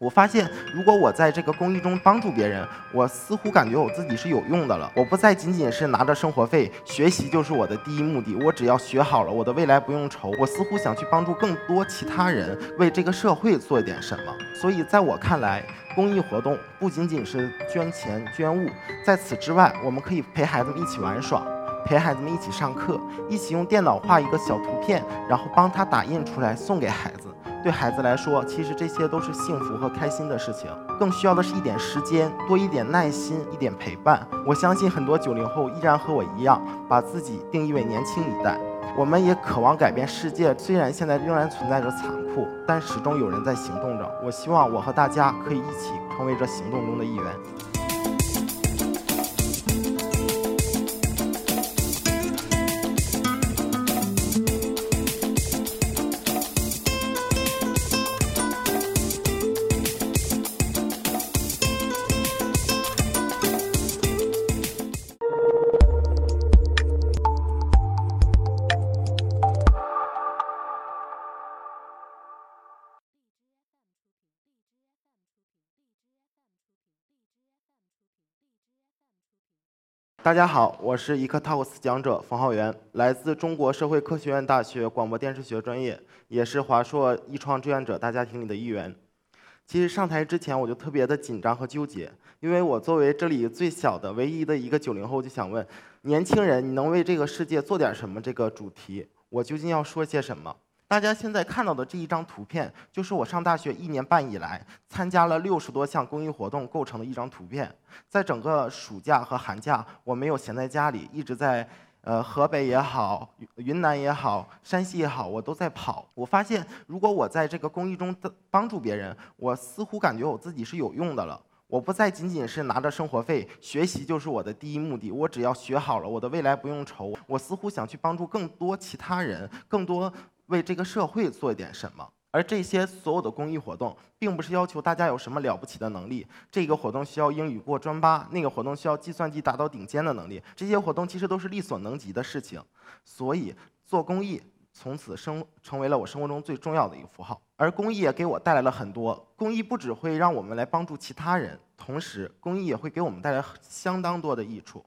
我发现，如果我在这个公益中帮助别人，我似乎感觉我自己是有用的了。我不再仅仅是拿着生活费，学习就是我的第一目的。我只要学好了，我的未来不用愁。我似乎想去帮助更多其他人，为这个社会做一点什么。所以，在我看来，公益活动不仅仅是捐钱捐物，在此之外，我们可以陪孩子们一起玩耍，陪孩子们一起上课，一起用电脑画一个小图片，然后帮他打印出来送给孩子。对孩子来说，其实这些都是幸福和开心的事情，更需要的是一点时间，多一点耐心，一点陪伴。我相信很多九零后依然和我一样，把自己定义为年轻一代。我们也渴望改变世界，虽然现在仍然存在着残酷，但始终有人在行动着。我希望我和大家可以一起成为这行动中的一员。大家好，我是一课 Talks 讲者冯浩源，来自中国社会科学院大学广播电视学专业，也是华硕易创志愿者大家庭里的一员。其实上台之前我就特别的紧张和纠结，因为我作为这里最小的唯一的一个九零后，就想问年轻人，你能为这个世界做点什么？这个主题，我究竟要说些什么？大家现在看到的这一张图片，就是我上大学一年半以来参加了六十多项公益活动构成的一张图片。在整个暑假和寒假，我没有闲在家里，一直在呃河北也好、云南也好、山西也好，我都在跑。我发现，如果我在这个公益中帮助别人，我似乎感觉我自己是有用的了。我不再仅仅是拿着生活费，学习就是我的第一目的。我只要学好了，我的未来不用愁。我似乎想去帮助更多其他人，更多。为这个社会做一点什么，而这些所有的公益活动，并不是要求大家有什么了不起的能力。这个活动需要英语过专八，那个活动需要计算机达到顶尖的能力。这些活动其实都是力所能及的事情，所以做公益从此生成为了我生活中最重要的一个符号。而公益也给我带来了很多，公益不只会让我们来帮助其他人，同时公益也会给我们带来相当多的益处。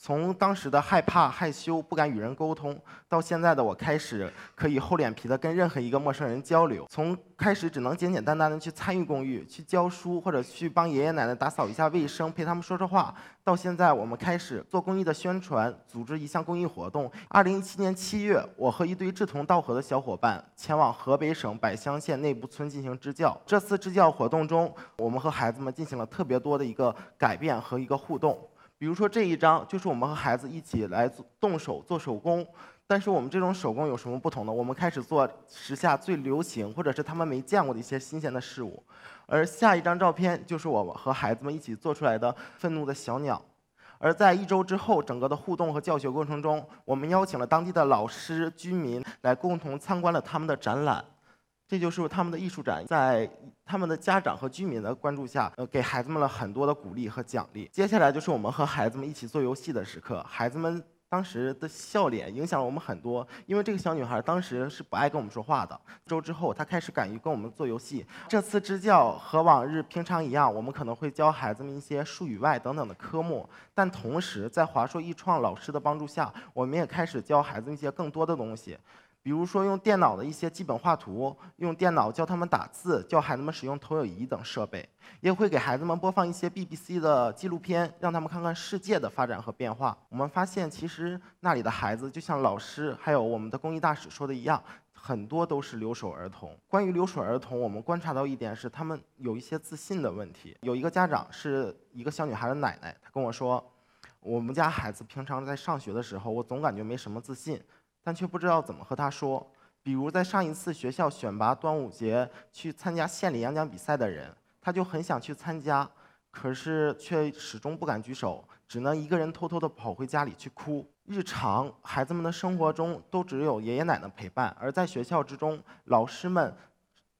从当时的害怕、害羞、不敢与人沟通，到现在的我开始可以厚脸皮的跟任何一个陌生人交流；从开始只能简简单单的去参与公益、去教书或者去帮爷爷奶奶打扫一下卫生、陪他们说说话，到现在我们开始做公益的宣传，组织一项公益活动。二零一七年七月，我和一堆志同道合的小伙伴前往河北省柏乡县内部村进行支教。这次支教活动中，我们和孩子们进行了特别多的一个改变和一个互动。比如说这一张，就是我们和孩子一起来动手做手工，但是我们这种手工有什么不同呢？我们开始做时下最流行或者是他们没见过的一些新鲜的事物。而下一张照片就是我和孩子们一起做出来的愤怒的小鸟。而在一周之后，整个的互动和教学过程中，我们邀请了当地的老师、居民来共同参观了他们的展览。这就是他们的艺术展，在他们的家长和居民的关注下，呃，给孩子们了很多的鼓励和奖励。接下来就是我们和孩子们一起做游戏的时刻，孩子们当时的笑脸影响了我们很多，因为这个小女孩当时是不爱跟我们说话的。周之后，她开始敢于跟我们做游戏。这次支教和往日平常一样，我们可能会教孩子们一些数语外等等的科目，但同时在华硕易创老师的帮助下，我们也开始教孩子一些更多的东西。比如说，用电脑的一些基本画图，用电脑教他们打字，教孩子们使用投影仪等设备，也会给孩子们播放一些 BBC 的纪录片，让他们看看世界的发展和变化。我们发现，其实那里的孩子就像老师还有我们的公益大使说的一样，很多都是留守儿童。关于留守儿童，我们观察到一点是，他们有一些自信的问题。有一个家长是一个小女孩的奶奶，她跟我说，我们家孩子平常在上学的时候，我总感觉没什么自信。但却不知道怎么和他说。比如在上一次学校选拔端午节去参加县里演讲比赛的人，他就很想去参加，可是却始终不敢举手，只能一个人偷偷的跑回家里去哭。日常孩子们的生活中都只有爷爷奶奶陪伴，而在学校之中，老师们。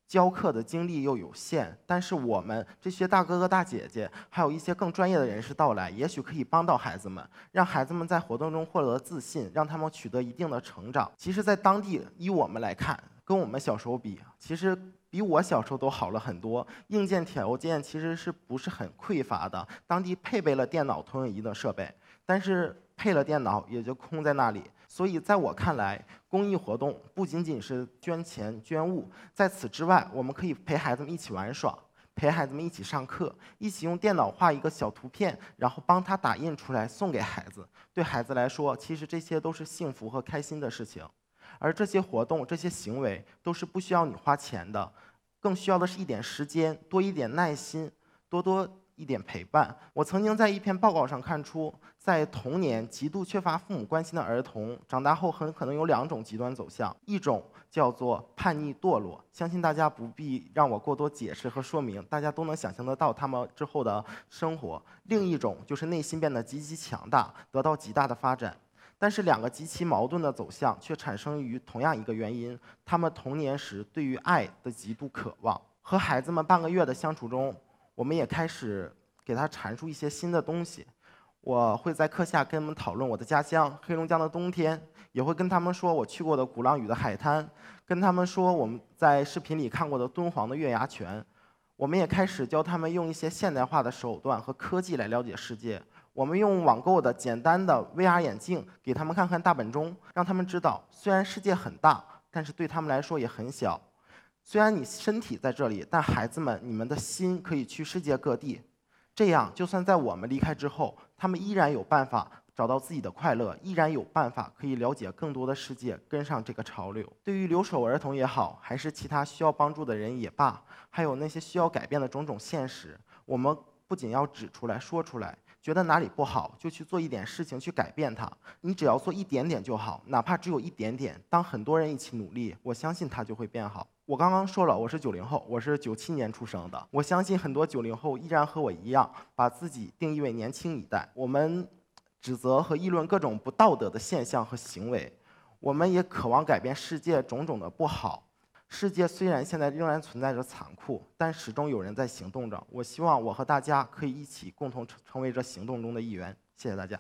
教课的精力又有限，但是我们这些大哥哥大姐姐，还有一些更专业的人士到来，也许可以帮到孩子们，让孩子们在活动中获得自信，让他们取得一定的成长。其实，在当地，以我们来看，跟我们小时候比，其实比我小时候都好了很多，硬件条件其实是不是很匮乏的？当地配备了电脑投影仪的设备，但是配了电脑也就空在那里。所以在我看来，公益活动不仅仅是捐钱捐物，在此之外，我们可以陪孩子们一起玩耍，陪孩子们一起上课，一起用电脑画一个小图片，然后帮他打印出来送给孩子。对孩子来说，其实这些都是幸福和开心的事情。而这些活动、这些行为都是不需要你花钱的，更需要的是一点时间、多一点耐心、多多一点陪伴。我曾经在一篇报告上看出，在童年极度缺乏父母关心的儿童，长大后很可能有两种极端走向：一种叫做叛逆堕落，相信大家不必让我过多解释和说明，大家都能想象得到他们之后的生活；另一种就是内心变得极其强大，得到极大的发展。但是两个极其矛盾的走向却产生于同样一个原因：他们童年时对于爱的极度渴望。和孩子们半个月的相处中，我们也开始给他阐述一些新的东西。我会在课下跟他们讨论我的家乡黑龙江的冬天，也会跟他们说我去过的鼓浪屿的海滩，跟他们说我们在视频里看过的敦煌的月牙泉。我们也开始教他们用一些现代化的手段和科技来了解世界。我们用网购的简单的 VR 眼镜给他们看看大本钟，让他们知道，虽然世界很大，但是对他们来说也很小。虽然你身体在这里，但孩子们，你们的心可以去世界各地。这样，就算在我们离开之后，他们依然有办法找到自己的快乐，依然有办法可以了解更多的世界，跟上这个潮流。对于留守儿童也好，还是其他需要帮助的人也罢，还有那些需要改变的种种现实，我们不仅要指出来说出来。觉得哪里不好，就去做一点事情去改变它。你只要做一点点就好，哪怕只有一点点。当很多人一起努力，我相信它就会变好。我刚刚说了，我是九零后，我是九七年出生的。我相信很多九零后依然和我一样，把自己定义为年轻一代。我们指责和议论各种不道德的现象和行为，我们也渴望改变世界种种的不好。世界虽然现在仍然存在着残酷，但始终有人在行动着。我希望我和大家可以一起共同成成为这行动中的一员。谢谢大家。